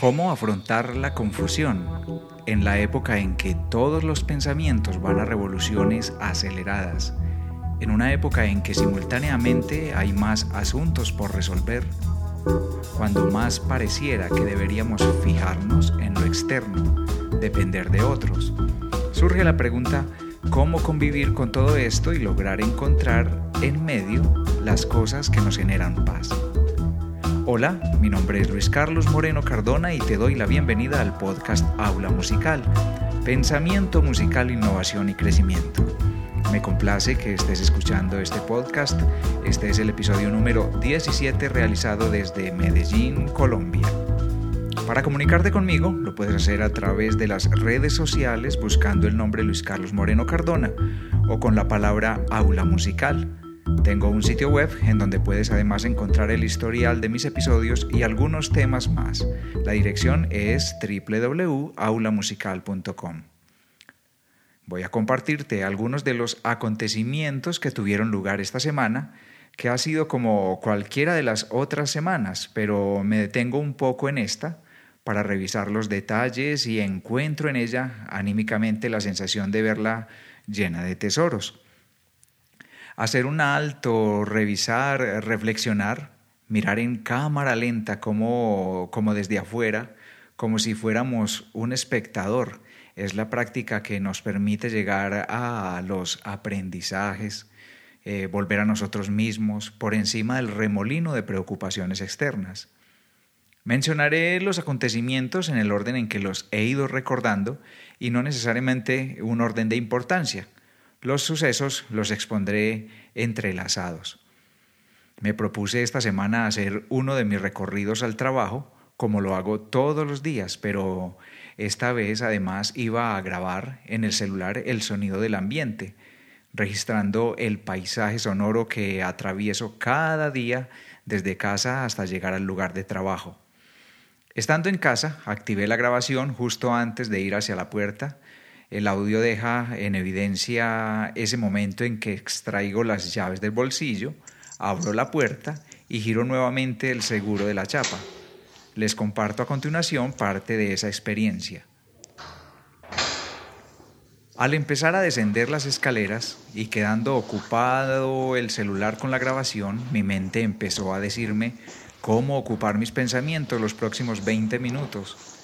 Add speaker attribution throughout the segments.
Speaker 1: ¿Cómo afrontar la confusión en la época en que todos los pensamientos van a revoluciones aceleradas? En una época en que simultáneamente hay más asuntos por resolver, cuando más pareciera que deberíamos fijarnos en lo externo, depender de otros. Surge la pregunta, ¿cómo convivir con todo esto y lograr encontrar en medio las cosas que nos generan paz? Hola, mi nombre es Luis Carlos Moreno Cardona y te doy la bienvenida al podcast Aula Musical, Pensamiento Musical, Innovación y Crecimiento. Me complace que estés escuchando este podcast. Este es el episodio número 17 realizado desde Medellín, Colombia. Para comunicarte conmigo lo puedes hacer a través de las redes sociales buscando el nombre Luis Carlos Moreno Cardona o con la palabra aula musical. Tengo un sitio web en donde puedes además encontrar el historial de mis episodios y algunos temas más. La dirección es www.aulamusical.com. Voy a compartirte algunos de los acontecimientos que tuvieron lugar esta semana, que ha sido como cualquiera de las otras semanas, pero me detengo un poco en esta para revisar los detalles y encuentro en ella anímicamente la sensación de verla llena de tesoros hacer un alto, revisar, reflexionar, mirar en cámara lenta como, como desde afuera, como si fuéramos un espectador. Es la práctica que nos permite llegar a los aprendizajes, eh, volver a nosotros mismos por encima del remolino de preocupaciones externas. Mencionaré los acontecimientos en el orden en que los he ido recordando y no necesariamente un orden de importancia. Los sucesos los expondré entrelazados. Me propuse esta semana hacer uno de mis recorridos al trabajo, como lo hago todos los días, pero esta vez además iba a grabar en el celular el sonido del ambiente, registrando el paisaje sonoro que atravieso cada día desde casa hasta llegar al lugar de trabajo. Estando en casa, activé la grabación justo antes de ir hacia la puerta el audio deja en evidencia ese momento en que extraigo las llaves del bolsillo, abro la puerta y giro nuevamente el seguro de la chapa. Les comparto a continuación parte de esa experiencia. Al empezar a descender las escaleras y quedando ocupado el celular con la grabación, mi mente empezó a decirme cómo ocupar mis pensamientos los próximos 20 minutos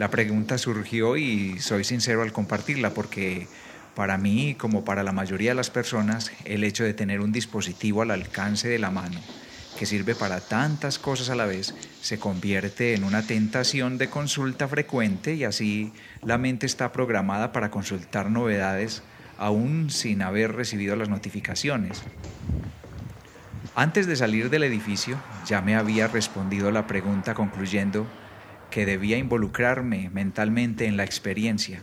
Speaker 1: la pregunta surgió y soy sincero al compartirla porque para mí, como para la mayoría de las personas, el hecho de tener un dispositivo al alcance de la mano que sirve para tantas cosas a la vez se convierte en una tentación de consulta frecuente y así la mente está programada para consultar novedades aún sin haber recibido las notificaciones. Antes de salir del edificio ya me había respondido la pregunta concluyendo que debía involucrarme mentalmente en la experiencia,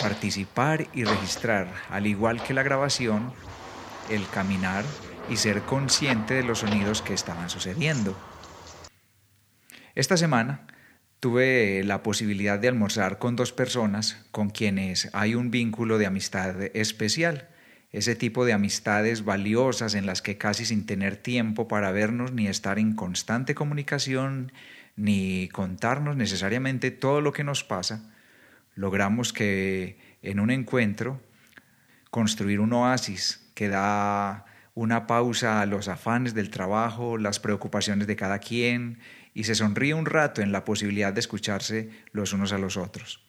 Speaker 1: participar y registrar, al igual que la grabación, el caminar y ser consciente de los sonidos que estaban sucediendo. Esta semana tuve la posibilidad de almorzar con dos personas con quienes hay un vínculo de amistad especial, ese tipo de amistades valiosas en las que casi sin tener tiempo para vernos ni estar en constante comunicación ni contarnos necesariamente todo lo que nos pasa, logramos que en un encuentro construir un oasis que da una pausa a los afanes del trabajo, las preocupaciones de cada quien y se sonríe un rato en la posibilidad de escucharse los unos a los otros.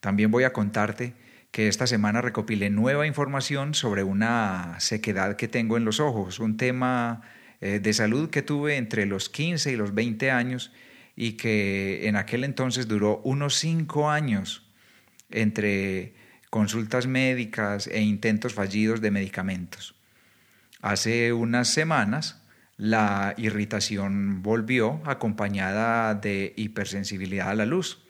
Speaker 1: También voy a contarte que esta semana recopilé nueva información sobre una sequedad que tengo en los ojos, un tema de salud que tuve entre los 15 y los 20 años y que en aquel entonces duró unos 5 años entre consultas médicas e intentos fallidos de medicamentos. Hace unas semanas la irritación volvió acompañada de hipersensibilidad a la luz.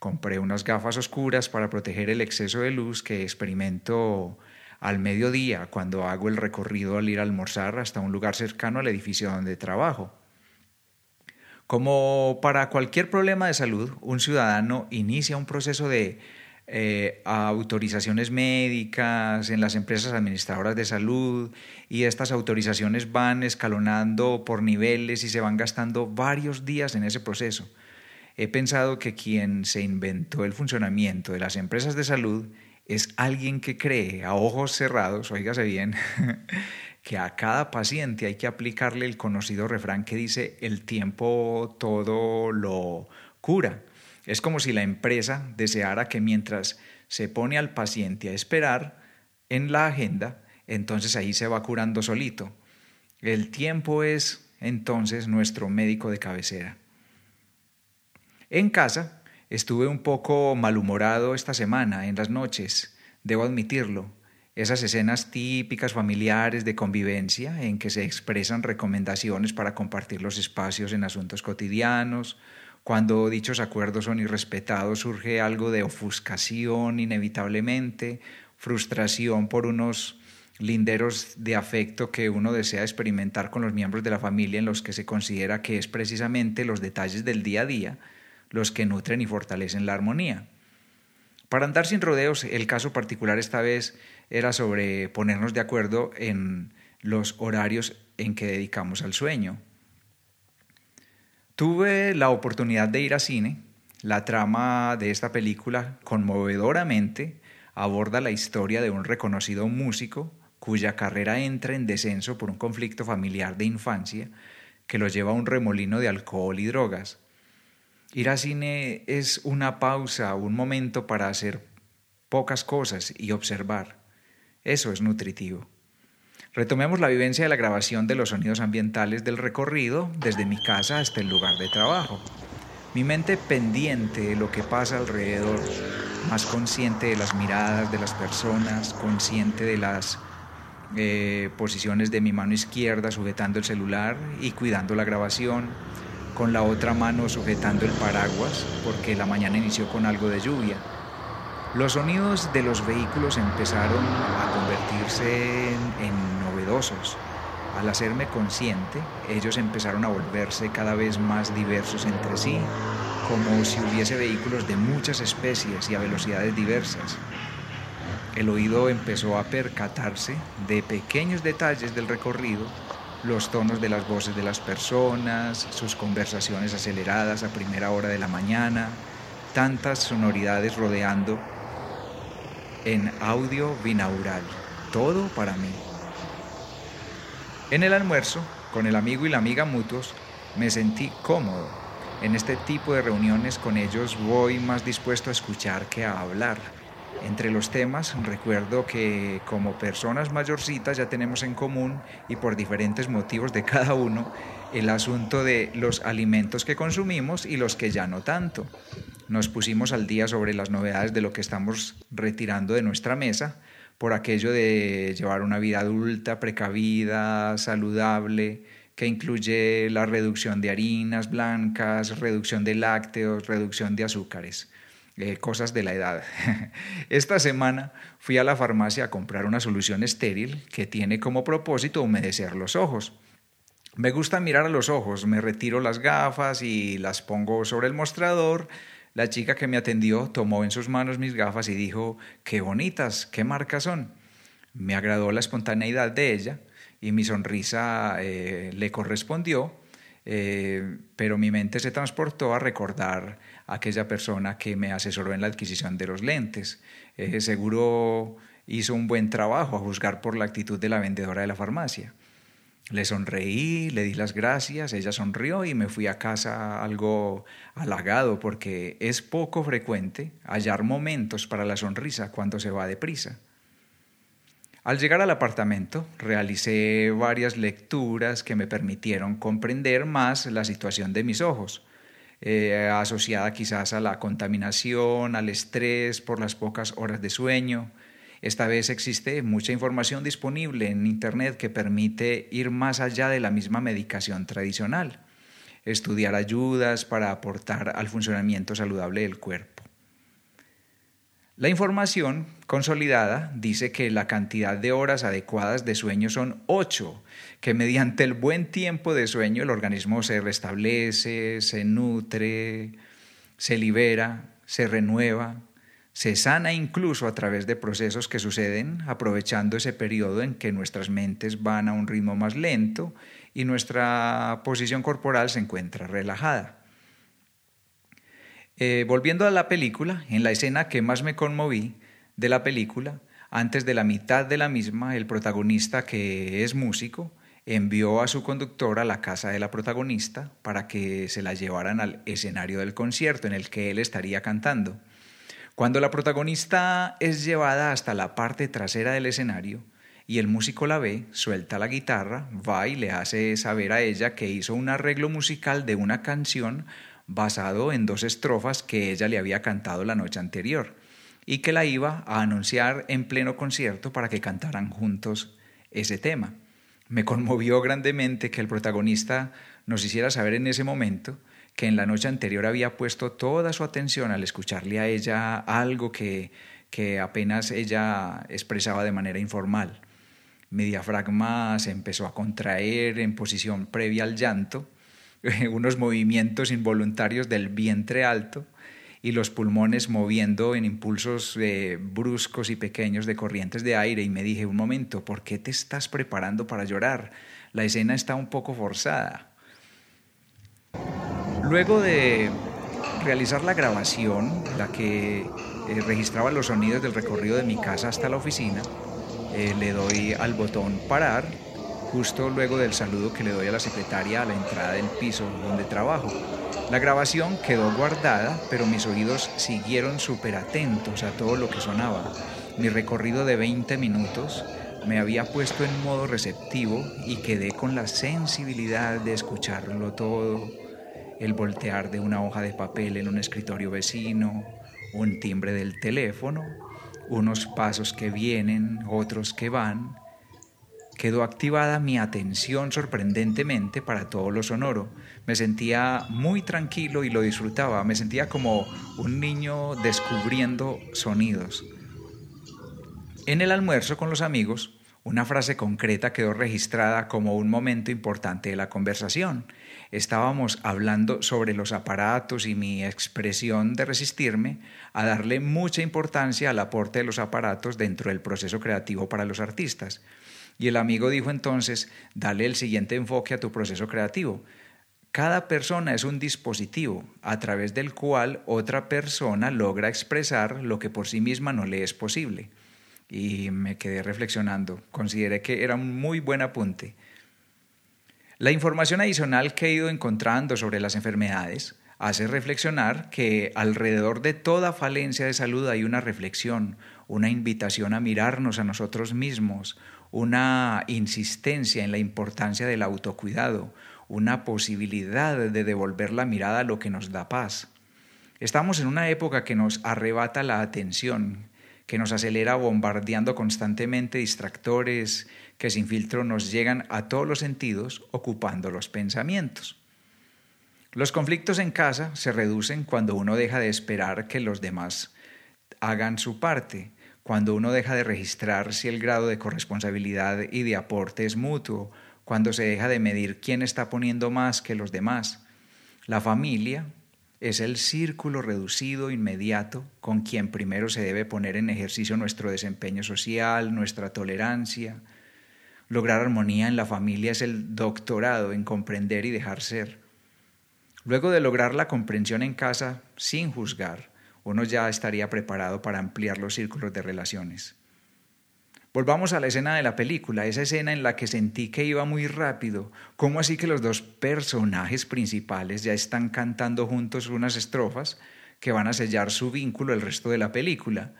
Speaker 1: Compré unas gafas oscuras para proteger el exceso de luz que experimento al mediodía cuando hago el recorrido al ir a almorzar hasta un lugar cercano al edificio donde trabajo. Como para cualquier problema de salud, un ciudadano inicia un proceso de eh, autorizaciones médicas en las empresas administradoras de salud y estas autorizaciones van escalonando por niveles y se van gastando varios días en ese proceso. he pensado que quien se inventó el funcionamiento de las empresas de salud es alguien que cree a ojos cerrados, oígase bien, que a cada paciente hay que aplicarle el conocido refrán que dice el tiempo todo lo cura. Es como si la empresa deseara que mientras se pone al paciente a esperar en la agenda, entonces ahí se va curando solito. El tiempo es entonces nuestro médico de cabecera. En casa estuve un poco malhumorado esta semana, en las noches, debo admitirlo. Esas escenas típicas familiares de convivencia en que se expresan recomendaciones para compartir los espacios en asuntos cotidianos, cuando dichos acuerdos son irrespetados surge algo de ofuscación inevitablemente, frustración por unos linderos de afecto que uno desea experimentar con los miembros de la familia en los que se considera que es precisamente los detalles del día a día los que nutren y fortalecen la armonía. Para andar sin rodeos, el caso particular esta vez era sobre ponernos de acuerdo en los horarios en que dedicamos al sueño. Tuve la oportunidad de ir a cine. La trama de esta película conmovedoramente aborda la historia de un reconocido músico cuya carrera entra en descenso por un conflicto familiar de infancia que lo lleva a un remolino de alcohol y drogas. Ir al cine es una pausa, un momento para hacer pocas cosas y observar. Eso es nutritivo. Retomemos la vivencia de la grabación de los sonidos ambientales del recorrido desde mi casa hasta el lugar de trabajo. Mi mente pendiente de lo que pasa alrededor, más consciente de las miradas de las personas, consciente de las eh, posiciones de mi mano izquierda sujetando el celular y cuidando la grabación, con la otra mano sujetando el paraguas porque la mañana inició con algo de lluvia. Los sonidos de los vehículos empezaron a convertirse en, novedosos. Al hacerme consciente, ellos empezaron a volverse cada vez más diversos entre sí, como si hubiese vehículos de muchas especies y a velocidades diversas. El oído empezó a percatarse de pequeños detalles del recorrido los tonos de las voces de las personas, sus conversaciones aceleradas a primera hora de la mañana, tantas sonoridades rodeando en audio binaural. Todo para mí. En el almuerzo, con el amigo y la amiga mutuos, me sentí cómodo. En este tipo de reuniones con ellos voy más dispuesto a escuchar que a hablar entre los temas, recuerdo que como personas mayorcitas ya tenemos en común y por diferentes motivos de cada uno el asunto de los alimentos que consumimos y los que ya no tanto. Nos pusimos al día sobre las novedades de lo que estamos retirando de nuestra mesa por aquello de llevar una vida adulta, precavida, saludable, que incluye la reducción de harinas blancas, reducción de lácteos, reducción de azúcares. Eh, cosas de la edad. Esta semana fui a la farmacia a comprar una solución estéril que tiene como propósito humedecer los ojos. Me gusta mirar a los ojos, me retiro las gafas y las pongo sobre el mostrador. La chica que me atendió tomó en sus manos mis gafas y dijo, qué bonitas, qué marcas son. Me agradó la espontaneidad de ella y mi sonrisa eh, le correspondió, eh, pero mi mente se transportó a recordar aquella persona que me asesoró en la adquisición de los lentes. Eh, seguro hizo un buen trabajo a juzgar por la actitud de la vendedora de la farmacia. Le sonreí, le di las gracias, ella sonrió y me fui a casa algo halagado porque es poco frecuente hallar momentos para la sonrisa cuando se va deprisa. Al llegar al apartamento, realicé varias lecturas que me permitieron comprender más la situación de mis ojos. Eh, asociada quizás a la contaminación, al estrés por las pocas horas de sueño. Esta vez existe mucha información disponible en Internet que permite ir más allá de la misma medicación tradicional, estudiar ayudas para aportar al funcionamiento saludable del cuerpo. La información consolidada dice que la cantidad de horas adecuadas de sueño son 8, que mediante el buen tiempo de sueño el organismo se restablece, se nutre, se libera, se renueva, se sana incluso a través de procesos que suceden aprovechando ese periodo en que nuestras mentes van a un ritmo más lento y nuestra posición corporal se encuentra relajada. Eh, volviendo a la película, en la escena que más me conmoví de la película, antes de la mitad de la misma, el protagonista, que es músico, envió a su conductor a la casa de la protagonista para que se la llevaran al escenario del concierto en el que él estaría cantando. Cuando la protagonista es llevada hasta la parte trasera del escenario y el músico la ve, suelta la guitarra, va y le hace saber a ella que hizo un arreglo musical de una canción basado en dos estrofas que ella le había cantado la noche anterior y que la iba a anunciar en pleno concierto para que cantaran juntos ese tema. Me conmovió grandemente que el protagonista nos hiciera saber en ese momento que en la noche anterior había puesto toda su atención al escucharle a ella algo que, que apenas ella expresaba de manera informal. Mi diafragma se empezó a contraer en posición previa al llanto, unos movimientos involuntarios del vientre alto, y los pulmones moviendo en impulsos eh, bruscos y pequeños de corrientes de aire y me dije, un momento, ¿por qué te estás preparando para llorar? La escena está un poco forzada. Luego de realizar la grabación, la que eh, registraba los sonidos del recorrido de mi casa hasta la oficina, eh, le doy al botón parar justo luego del saludo que le doy a la secretaria a la entrada del piso donde trabajo. La grabación quedó guardada, pero mis oídos siguieron súper atentos a todo lo que sonaba. Mi recorrido de 20 minutos me había puesto en modo receptivo y quedé con la sensibilidad de escucharlo todo. El voltear de una hoja de papel en un escritorio vecino, un timbre del teléfono, unos pasos que vienen, otros que van, quedó activada mi atención sorprendentemente para todo lo sonoro. Me sentía muy tranquilo y lo disfrutaba. Me sentía como un niño descubriendo sonidos. En el almuerzo con los amigos, una frase concreta quedó registrada como un momento importante de la conversación. Estábamos hablando sobre los aparatos y mi expresión de resistirme a darle mucha importancia al aporte de los aparatos dentro del proceso creativo para los artistas. Y el amigo dijo entonces, dale el siguiente enfoque a tu proceso creativo. Cada persona es un dispositivo a través del cual otra persona logra expresar lo que por sí misma no le es posible. Y me quedé reflexionando. Consideré que era un muy buen apunte. La información adicional que he ido encontrando sobre las enfermedades hace reflexionar que alrededor de toda falencia de salud hay una reflexión, una invitación a mirarnos a nosotros mismos, una insistencia en la importancia del autocuidado, una posibilidad de devolver la mirada a lo que nos da paz. Estamos en una época que nos arrebata la atención, que nos acelera bombardeando constantemente distractores que sin filtro nos llegan a todos los sentidos, ocupando los pensamientos. Los conflictos en casa se reducen cuando uno deja de esperar que los demás hagan su parte, cuando uno deja de registrar si el grado de corresponsabilidad y de aporte es mutuo, cuando se deja de medir quién está poniendo más que los demás. La familia es el círculo reducido inmediato con quien primero se debe poner en ejercicio nuestro desempeño social, nuestra tolerancia. Lograr armonía en la familia es el doctorado en comprender y dejar ser. Luego de lograr la comprensión en casa sin juzgar, uno ya estaría preparado para ampliar los círculos de relaciones. Volvamos a la escena de la película, esa escena en la que sentí que iba muy rápido. ¿Cómo así que los dos personajes principales ya están cantando juntos unas estrofas que van a sellar su vínculo el resto de la película?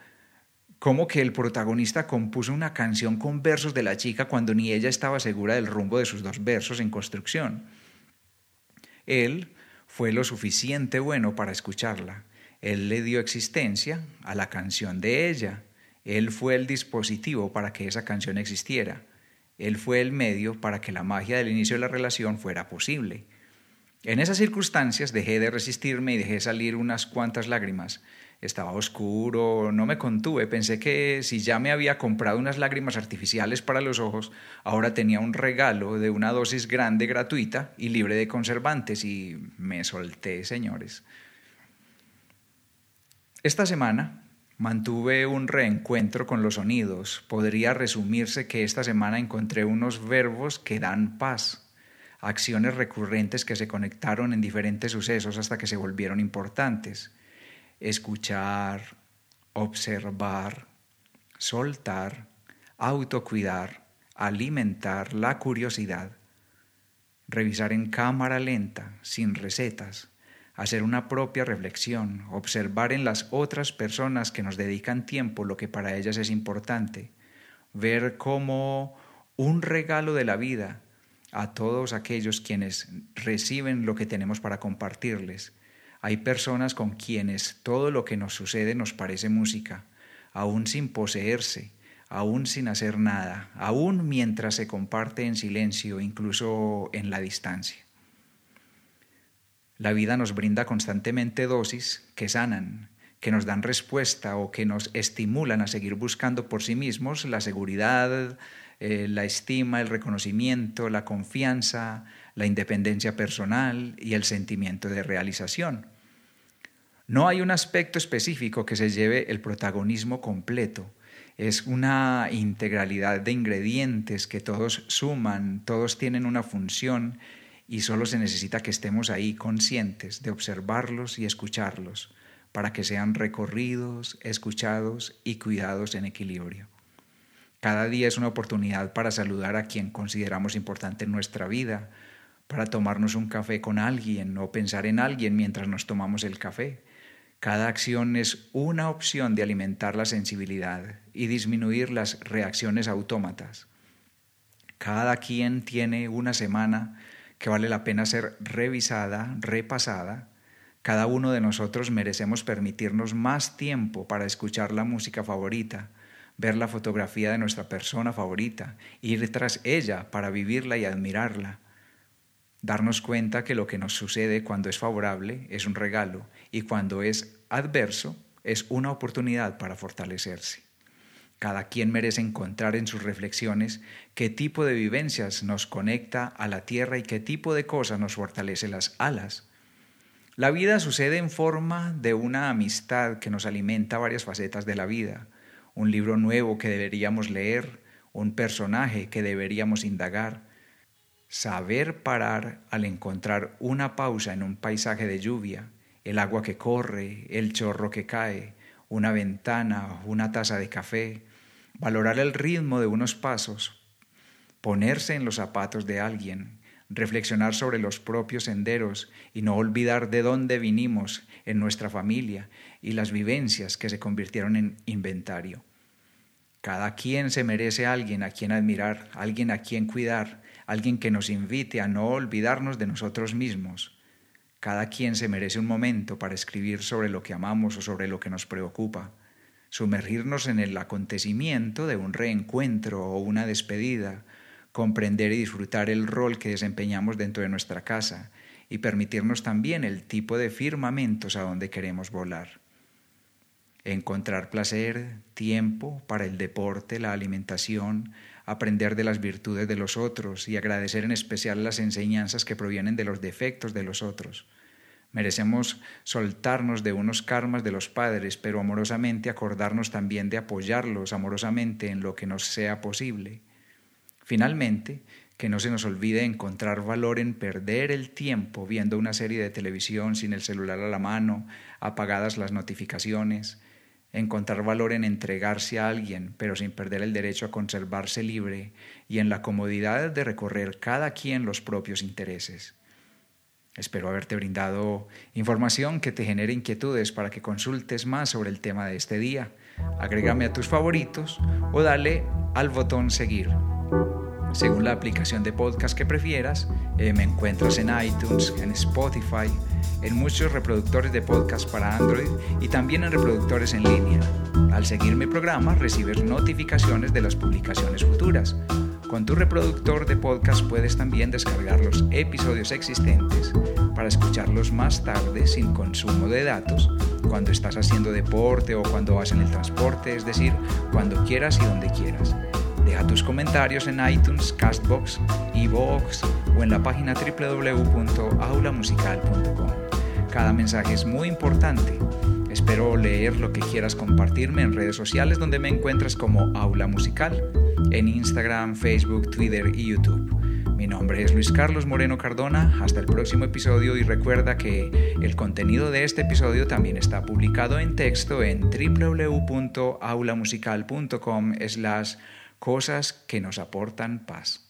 Speaker 1: ¿Cómo que el protagonista compuso una canción con versos de la chica cuando ni ella estaba segura del rumbo de sus dos versos en construcción? Él fue lo suficiente bueno para escucharla él le dio existencia a la canción de ella. Él fue el dispositivo para que esa canción existiera. Él fue el medio para que la magia del inicio de la relación fuera posible. En esas circunstancias dejé de resistirme y dejé salir unas cuantas lágrimas. Estaba oscuro, no me contuve, pensé que si ya me había comprado unas lágrimas artificiales para los ojos, ahora tenía un regalo de una dosis grande gratuita y libre de conservantes y me solté, señores. Esta semana mantuve un reencuentro con los sonidos. Podría resumirse que esta semana encontré unos verbos que dan paz, acciones recurrentes que se conectaron en diferentes sucesos hasta que se volvieron importantes. escuchar, observar, soltar, autocuidar, alimentar la curiosidad, revisar en cámara lenta, sin recetas, hacer una propia reflexión, observar en las otras personas que nos dedican tiempo lo que para ellas es importante, ver cómo un regalo de la vida a todos aquellos quienes reciben lo que tenemos para compartirles. Hay personas con quienes todo lo que nos sucede nos parece música, aún sin poseerse, aún sin hacer nada, aún mientras se comparte en silencio, incluso en la distancia. La vida nos brinda constantemente dosis que sanan, que nos dan respuesta o que nos estimulan a seguir buscando por sí mismos la seguridad, eh, la estima, el reconocimiento, la confianza, la independencia personal y el sentimiento de realización. No hay un aspecto específico que se lleve el protagonismo completo, es una integralidad de ingredientes que todos suman, todos tienen una función y solo se necesita que estemos ahí conscientes de observarlos y escucharlos para que sean recorridos, escuchados y cuidados en equilibrio. Cada día es una oportunidad para saludar a quien consideramos importante en nuestra vida, para tomarnos un café con alguien o pensar en alguien mientras nos tomamos el café, cada acción es una opción de alimentar la sensibilidad y disminuir las reacciones autómatas. Cada quien tiene una semana que vale la pena ser revisada, repasada. Cada uno de nosotros merecemos permitirnos más tiempo para escuchar la música favorita, ver la fotografía de nuestra persona favorita, ir tras ella para vivirla y admirarla darnos cuenta que lo que nos sucede cuando es favorable es un regalo y cuando es adverso es una oportunidad para fortalecerse. Cada quien merece encontrar en sus reflexiones qué tipo de vivencias nos conecta a la tierra y qué tipo de cosas nos fortalece las alas. La vida sucede en forma de una amistad que nos alimenta varias facetas de la vida, un libro nuevo que deberíamos leer, un personaje que deberíamos indagar, Saber parar al encontrar una pausa en un paisaje de lluvia, el agua que corre, el chorro que cae, una ventana, una taza de café, valorar el ritmo de unos pasos, ponerse en los zapatos de alguien, reflexionar sobre los propios senderos y no olvidar de dónde vinimos en nuestra familia y las vivencias que se convirtieron en inventario. Cada quien se merece a alguien a quien admirar, alguien a quien cuidar, alguien que nos invite a no olvidarnos de nosotros mismos. Cada quien se merece un momento para escribir sobre lo que amamos o sobre lo que nos preocupa, sumergirnos en el acontecimiento de un reencuentro o una despedida, comprender y disfrutar el rol que desempeñamos dentro de nuestra casa y permitirnos también el tipo de firmamentos a donde queremos volar. Encontrar placer, tiempo para el deporte, la alimentación, aprender de las virtudes de los otros y agradecer en especial las enseñanzas que provienen de los defectos de los otros. Merecemos soltarnos de unos karmas de los padres, pero amorosamente acordarnos también de apoyarlos amorosamente en lo que nos sea posible. Finalmente, que no se nos olvide encontrar valor en perder el tiempo viendo una serie de televisión sin el celular a la mano, apagadas las notificaciones, encontrar valor en entregarse a alguien, pero sin perder el derecho a conservarse libre y en la comodidad de recorrer cada quien los propios intereses. Espero haberte brindado información que te genere inquietudes para que consultes más sobre el tema de este día. Agrégame a tus favoritos o dale al botón seguir. Según la aplicación de podcast que prefieras, eh, me encuentras en iTunes, en Spotify, en muchos reproductores de podcast para Android y también en reproductores en línea. Al seguir mi programa recibes notificaciones de las publicaciones futuras. Con tu reproductor de podcast puedes también descargar los episodios existentes para escucharlos más tarde sin consumo de datos, cuando estás haciendo deporte o cuando vas en el transporte, es decir, cuando quieras y donde quieras. Deja tus comentarios en iTunes, Castbox, Evox o en la página www.aulamusical.com. Cada mensaje es muy importante. Espero leer lo que quieras compartirme en redes sociales donde me encuentras como Aula Musical, en Instagram, Facebook, Twitter y YouTube. Mi nombre es Luis Carlos Moreno Cardona. Hasta el próximo episodio y recuerda que el contenido de este episodio también está publicado en texto en www.aulamusical.com las cosas que nos aportan paz.